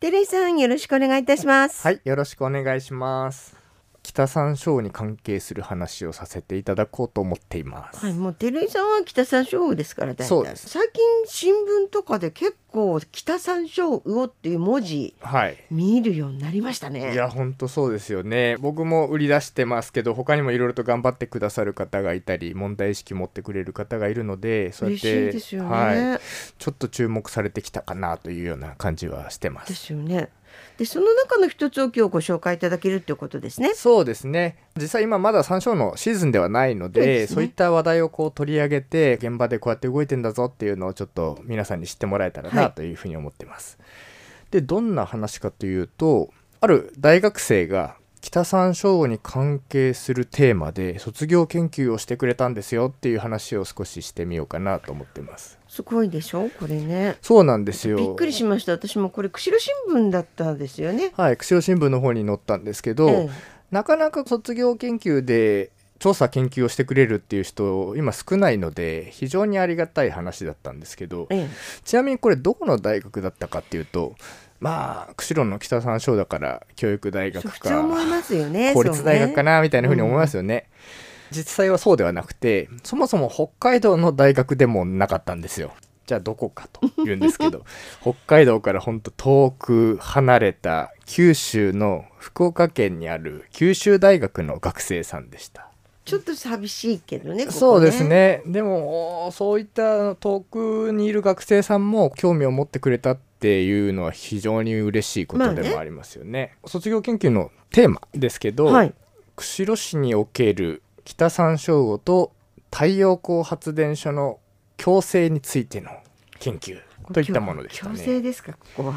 テレイさんよろしくお願いいたします。はいよろしくお願いします。北山椒に関係する話をさせていただこうと思っています。はい、もう照井さんは北山椒魚ですから大最近新聞とかで結構北山椒魚っていう文字はい。見るようになりましたね。いや本当そうですよね。僕も売り出してますけど他にもいろいろと頑張ってくださる方がいたり問題意識持ってくれる方がいるのでそうやっ嬉していですよね、はい、ちょっと注目されてきたかなというような感じはしてま。ですすよねでその中の一つを今日ご紹介いただけるっていうことですね。そうですね。実際今まだ山椒のシーズンではないのでね。そういった話題をこう取り上げて現場でこうやって動いてんだぞっていうのをちょっと皆さんに知ってもらえたらはない。というふうに思ってます。でどんな話かというとある大学生が北山椒に関係するテーマで卒業研究をしてくれたんですよっていう話を少ししてみようかなと思ってます。すごいでしょ？これね。そうなんですよ。びっくりしました。私もこれ釧路新聞だったんですよね。はい、釧路新聞の方に載ったんですけど、ええ。なかなか卒業研究で調査研究をしてくれるっていう人今少ないので非常にありがたい話だったんですけどええ。ちなみにこれどこの大学だったかっていうとまあ釧路の北山椒だから教育大学かますよね公立大学かな、なみたいな風に思いますよね。実際はそうではなくてそもそも北海道の大学でもなかったんですよ。じゃあどこかと言うんですけど 北海道からほんと遠く離れた九州の福岡県にある九州大学の学生さんでした。ちょっと寂しいけどねここそうですねでもおそういった遠くにいる学生さんも興味を持ってくれたっていうのは非常に嬉しいことでもありますよね。卒業研究のテーマですけど、はい釧路市における北山椒魚と太陽光発電所の共生についての研究といったものでした強ね。制ですかここは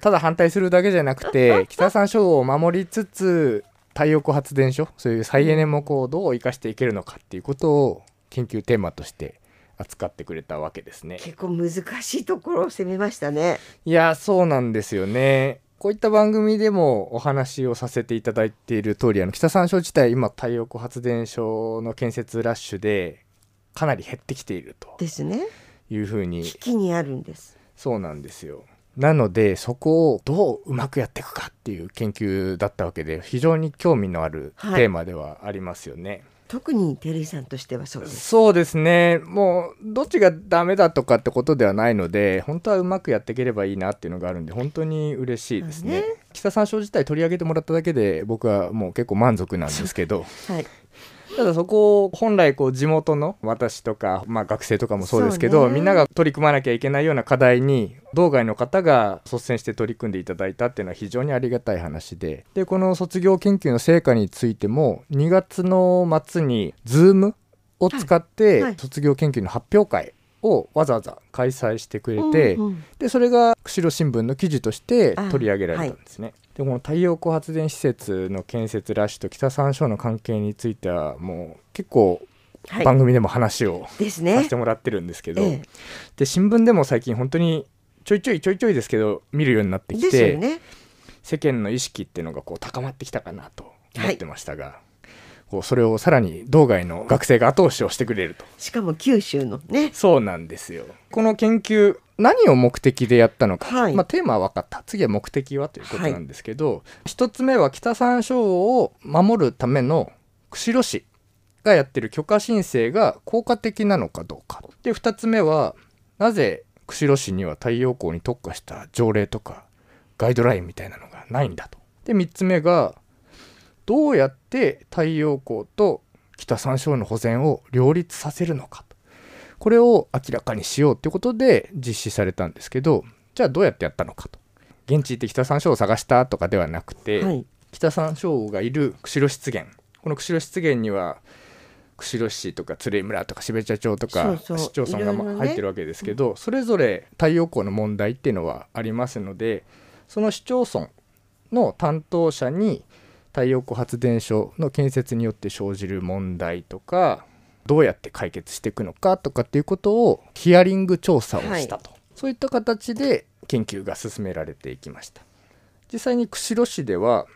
ただ反対するだけじゃなくて 北山椒魚を守りつつ太陽光発電所そういう再エネもこうどう生かしていけるのかっていうことを研究テーマとして扱ってくれたわけですね。結構難しいところを攻めましたねいやそうなんですよね。こういった番組でもお話をさせていただいている通りあの北山椒自体今太陽光発電所の建設ラッシュでかなり減ってきているとですねいうふうに危機にあるんですそうなんですよ。なのでそこをどううまくやっていくかっていう研究だったわけで非常に興味のあるはいテーマではありますよね。特に照井さんとしてはそうです。そうですね。もうどっちがダメだとかってことではないので本当はうまくやっていければいいなっていうのがあるんで本当に嬉しいですね。ね。北山椒自体取り上げてもらっただけで僕はもう結構満足なんですけど。はいただそこを本来こう地元の私とか、まあ、学生とかもそうですけど、みんなが取り組まなきゃいけないような課題に道外の方が率先して取り組んでいただいたっていうのは非常にありがたい話で。でこの卒業研究の成果についても2月の末に Zoom を使っはい。はい。て卒業研究の発表会をわざわざ開催してくれて、うんうん。でそれが釧路新聞の記事として取り上げられたんですね。でこの太陽光発電施設の建設ラッシュと北山椒の関係についてはもう結構はい。番組でも話をさせてもらってるんですけど、ええ。で新聞でも最近本当にちょいちょいちょいちょいですけど見るようになってきて、よね。世間の意識っていうのがこう高まってきたかなと思ってましたが、こうそれをさらに道外の学生が後押しをしてくれると。しかも九州のね。そうなんですよ。この研究何を目的でやったのか、はい。まあ、テーマは分かった。次は目的はということなんですけど、一つ目は北山椒を守るための釧路市がやってる許可申請が効果的なのかどうか。で二つ目はなぜ釧路市には太陽光に特化した条例とかガイドラインみたいなのがないんだと。で三つ目がどうやって太陽光と北山椒の保全を両立させるのかとこれを明らかにしようということで実施されたんですけどじゃあどうやってやったのかと。現地行って北山椒を探したとかではなくて、はい。北山椒がいる釧路湿原。この釧路湿原には釧路市とか鶴居村とか標茶町とか市町村が入ってるわけですけど、それぞれ太陽光の問題っていうのはありますのでその市町村の担当者に太陽光発電所の建設によって生じる問題とかどうやって解決していくのかとかっていうことをヒアリング調査をしたと、そういった形で研究が進められていきました。実際に釧路市では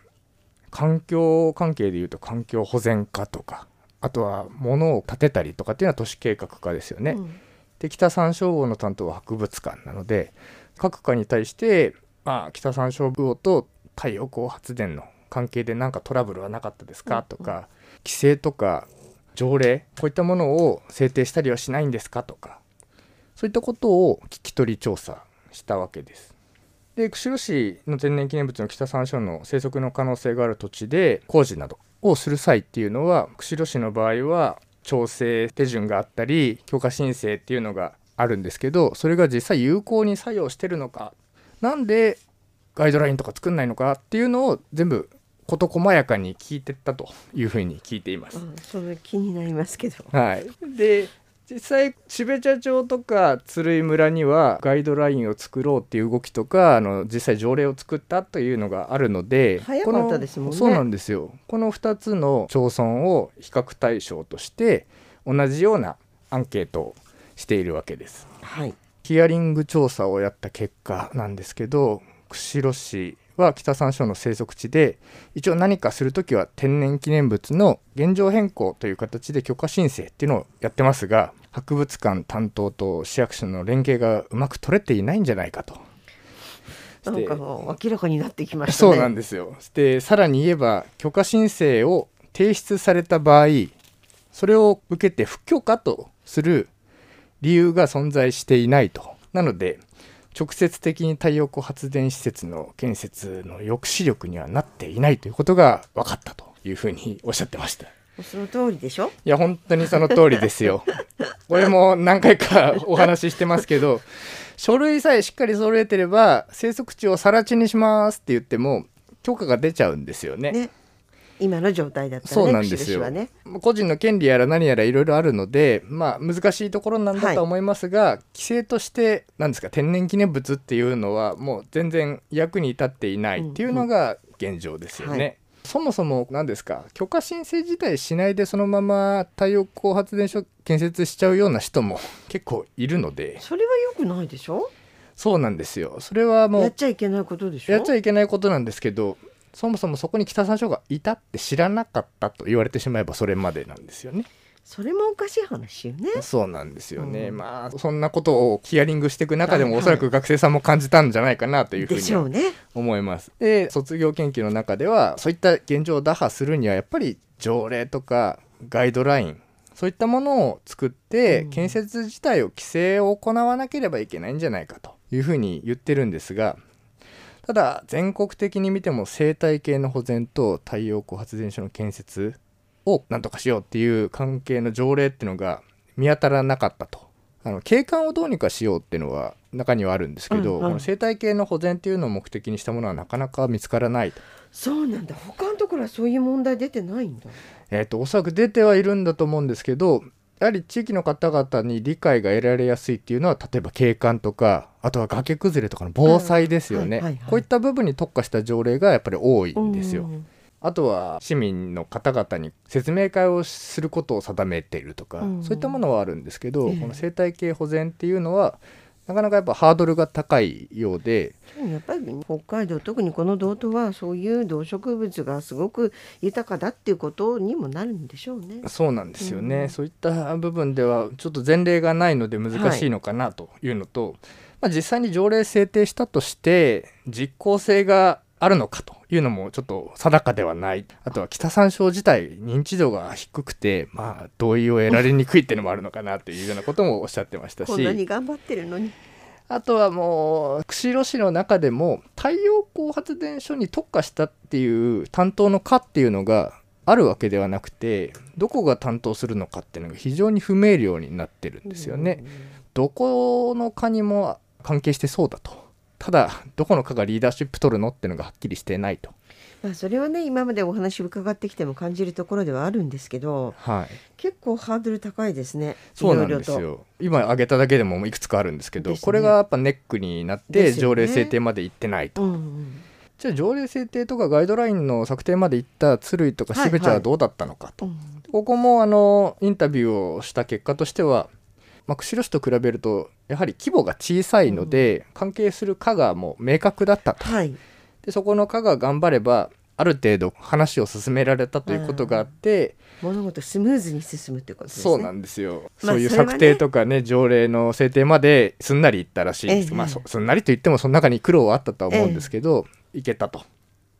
環境関係でいうと環境保全課とかあとは物を建てたりとかっていうのは都市計画課ですよね、うん。で北山椒魚の担当は博物館なので各課に対してまあ、北山椒魚と太陽光発電の関係で何かトラブルはなかったですか、とか規制とか条例こういったものを制定したりはしないんですかとかそういったことを聞き取り調査したわけです。で釧路市の天然記念物の北山椒の生息の可能性がある土地で工事などをする際っていうのは釧路市の場合は調整手順があったり許可申請っていうのがあるんですけどそれが実際有効に作用してるのかなんでガイドラインとか作んないのかっていうのを全部事細やかに聞いてったというふうに聞いています。それ気になりますけど。はい、で実際標茶町とか鶴居村にはガイドラインを作ろうっていう動きとかあの実際条例を作ったというのがあるので早かったですもんねそうなんですよこの2つの町村を比較対象として同じようなアンケートをしているわけです。はい。ヒアリング調査をやった結果なんですけど釧路市は北山椒の生息地で一応何かするときは天然記念物の現状変更という形で許可申請っていうのをやってますが博物館担当と市役所の連携がうまく取れていないんじゃないかと。なんか明らかになってきましたね。そうなんですよでさらに言えば許可申請を提出された場合それを受けて不許可とする理由が存在していないとなので直接的に太陽光発電施設の建設の抑止力にはなっていないということが分かったというふうにおっしゃってましたいその通りでしょ？や本当にその通りですよ これも何回かお話ししてますけど書類さえしっかり揃えてれば生息地を更地にしますって言っても許可が出ちゃうんですよねね。今の状態だったらね。そうなんですよ、ね。個人の権利やら何やらいろいろあるので、まあ、難しいところなんだとは思いますが、規制として何ですか天然記念物っていうのはもう全然役に立っていないっていうのが現状ですよね。うんはいそもそも何ですか許可申請自体しないでそのまま太陽光発電所建設しちゃうような人も 結構いるのでそれは良くないでしょ？そうなんですよそれはもうやっちゃいけないことでしょ？やっちゃいけないことなんですけどそもそもそこに北山椒がいたって知らなかったと言われてしまえばそれまでなんですよね。それもおかしい話よね。そうなんですよね、うんまあそんなことをヒアリングしていく中でもはいおそらく学生さんも感じたんじゃないかなというふうにね。思います。で卒業研究の中ではそういった現状を打破するにはやっぱり条例とかガイドラインそういったものを作ってうん建設自体を規制を行わなければいけないんじゃないかというふうに言ってるんですがただ全国的に見ても生態系の保全と太陽光発電所の建設をなんとかしようっていう関係の条例っていうのが見当たらなかったと。あの景観をどうにかしようっていうのは中にはあるんですけど、うんうんこの生態系の保全っていうのを目的にしたものはなかなか見つからないと,、そうなんだ。他のところはそういう問題出てないんだ。えー、とおそらく出てはいるんだと思うんですけどやはり地域の方々に理解が得られやすいっていうのは例えば景観とかあとは崖崩れとかの防災ですよね、はいはいはい。こういった部分に特化した条例がやっぱり多いんですよ。うんあとは市民の方々に説明会をすることを定めているとか、うんそういったものはあるんですけど、ええ。この生態系保全っていうのはなかなかやっぱハードルが高いようでやっぱり北海道特にこの道東はそういう動植物がすごく豊かだっていうことにもなるんでしょうね。そうなんですよね、うん。そういった部分ではちょっと前例がないので難しいのかなというのと、まあ、実際に条例制定したとして実効性があるのかというのもちょっと定かではないあとは北山椒自体認知度が低くてまあ同意を得られにくいっていうのもあるのかなというようなこともおっしゃってましたこんなにし頑張ってるのに。あとはもう釧路市の中でも太陽光発電所に特化したっていう担当の課っていうのがあるわけではなくてどこが担当するのかっていうのが非常に不明瞭になってるんですよね。どこの課にも関係してそうだと。ただどこの課がリーダーシップ取るのっていうのがはっきりしてないと。まあそれはね今までお話伺ってきても感じるところではあるんですけどはい、結構ハードル高いですね。そうなんですよ。今挙げただけでもいくつかあるんですけどね。これがやっぱネックになって条例制定まで行ってないと。うんうんじゃあ条例制定とかガイドラインの策定まで行った鶴居とかはい標茶はどうだったのかと、うん。ここもあのインタビューをした結果としては、まあ、釧路市と比べるとやはり規模が小さいので、関係する課がもう明確だったと。はい。でそこの課が頑張ればある程度話を進められたということがあって、物事スムーズに進むってことですね。そうなんですよ、まあそういう策定とかね条例の制定まですんなりいったらしいんです、ええ。まあそすんなりと言ってもその中に苦労はあったとは思うんですけど、いけたと。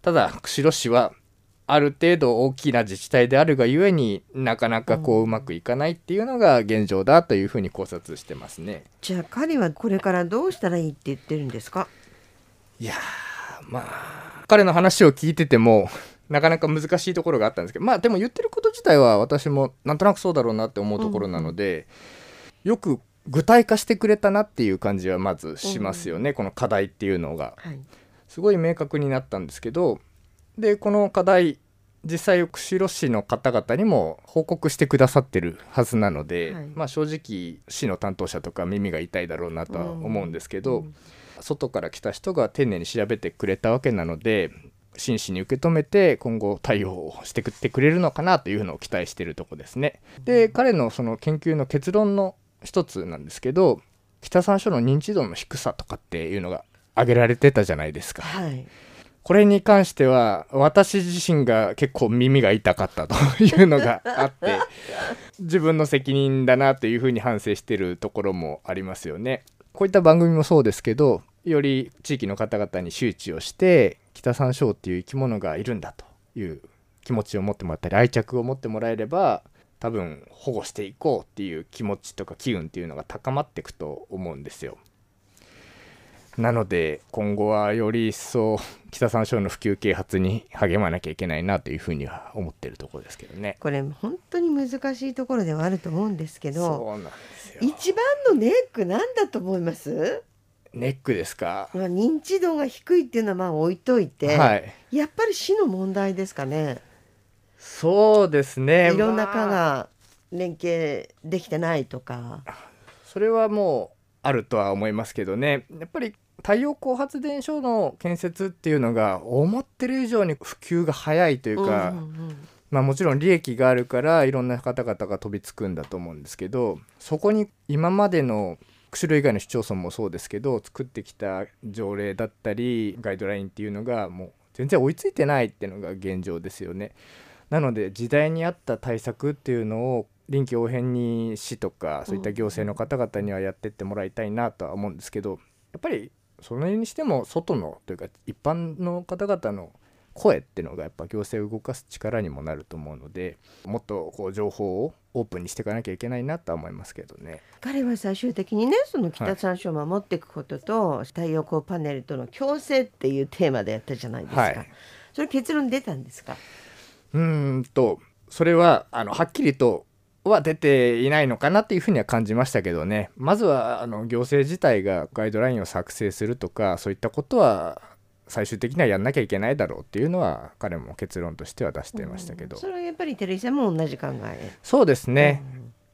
ただ釧路市はある程度大きな自治体であるがゆえになかなかこううまくいかないっていうのが現状だというふうに考察してますね。じゃあ彼はこれからどうしたらいいって言ってるんですか？いやーまあ彼の話を聞いてても なかなか難しいところがあったんですけどまあでも言ってること自体は私もなんとなくそうだろうなって思うところなので、よく具体化してくれたなっていう感じはまずしますよね、この課題っていうのが。はい。すごい明確になったんですけどでこの課題実際釧路市の方々にも報告してくださってるはずなので、はい。まあ正直市の担当者とか耳が痛いだろうなとは思うんですけど、うん。外から来た人が丁寧に調べてくれたわけなので真摯に受け止めて今後対応をしてくってくれるのかなというのを期待しているとこですね。で彼のその研究の結論の一つなんですけど北山椒の認知度の低さとかっていうのが挙げられてたじゃないですか。はいこれに関しては私自身が結構耳が痛かったというのがあって 自分の責任だなというふうに反省してるところもありますよね。こういった番組もそうですけどより地域の方々に周知をして北山椒っていう生き物がいるんだという気持ちを持ってもらったり愛着を持ってもらえれば多分保護していこうっていう気持ちとか機運っていうのが高まっていくと思うんですよ。なので今後はより一層北山椒の普及啓発に励まなきゃいけないなというふうには思ってるところですけどね。これ本当に難しいところではあると思うんですけどそうなんですよ。一番のネックなんだと思います？ネックですか？まあ認知度が低いっていうのはまあ置いといて、はい。やっぱり市の問題ですかねそうですね。いろんな課まあが連携できてないとか、それはもうあるとは思いますけどね。やっぱり太陽光発電所の建設っていうのが思ってる以上に普及が早いというか、うんうんうんまあもちろん利益があるからいろんな方々が飛びつくんだと思うんですけどそこに今までの釧路以外の市町村もそうですけど作ってきた条例だったりガイドラインっていうのがもう全然追いついてないっていうのが現状ですよね。なので時代に合った対策っていうのを臨機応変に市とかそういった行政の方々にはやってってもらいたいなとは思うんですけどやっぱりそれにしても外のというか一般の方々の声っていうのがやっぱ行政を動かす力にもなると思うのでもっとこう情報をオープンにしていかなきゃいけないなとは思いますけどね。彼は最終的にねその北山椒を守っていくことと、太陽光パネルとの共生っていうテーマでやったじゃないですか、はい。それ結論出たんですか？うーんとそれはあのはっきりとは出ていないのかなっていうふうには感じましたけどね。まずはあの行政自体がガイドラインを作成するとかそういったことは最終的にはやんなきゃいけないだろうっていうのは彼も結論としては出してましたけど、それはやっぱり照井さんも同じ考え。そうですね、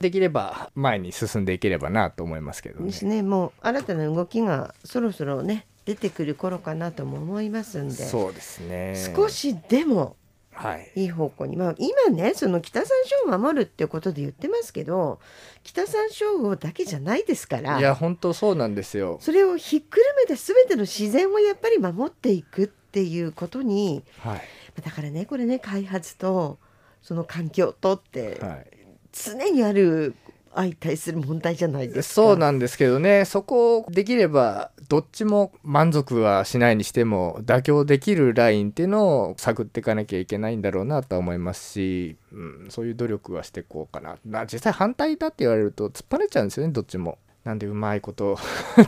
できれば前に進んでいければなと思いますけどね。ですね。もう新たな動きがそろそろね出てくる頃かなとも思いますんで。そうですね。少しでもはい。いい方向に。まあ今ねその北山椒を守るってことで言ってますけど北山椒だけじゃないですからいや本当そうなんですよ。それをひっくるめて全ての自然をやっぱり守っていくっていうことにはい。だからねこれね開発とその環境とってはい。常にある相対する問題じゃないですか。そうなんですけどねそこをできればどっちも満足はしないにしても妥協できるラインっていうのを探っていかなきゃいけないんだろうなとは思いますし、うん、そういう努力はしていこうかな、まあ、実際反対だって言われると突っ張れちゃうんですよねどっちも。なんでうまいこと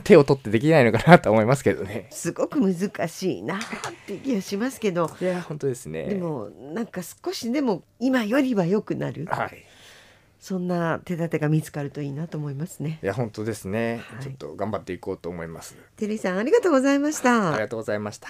手を取ってできないのかなと思いますけどね。すごく難しいなって気がしますけどいや本当ですね。でもなんか少しでも今よりは良くなるはいそんな手立てが見つかるといいなと思いますね。いや本当ですね、はいちょっと頑張っていこうと思います。テリーさんありがとうございました。ありがとうございました。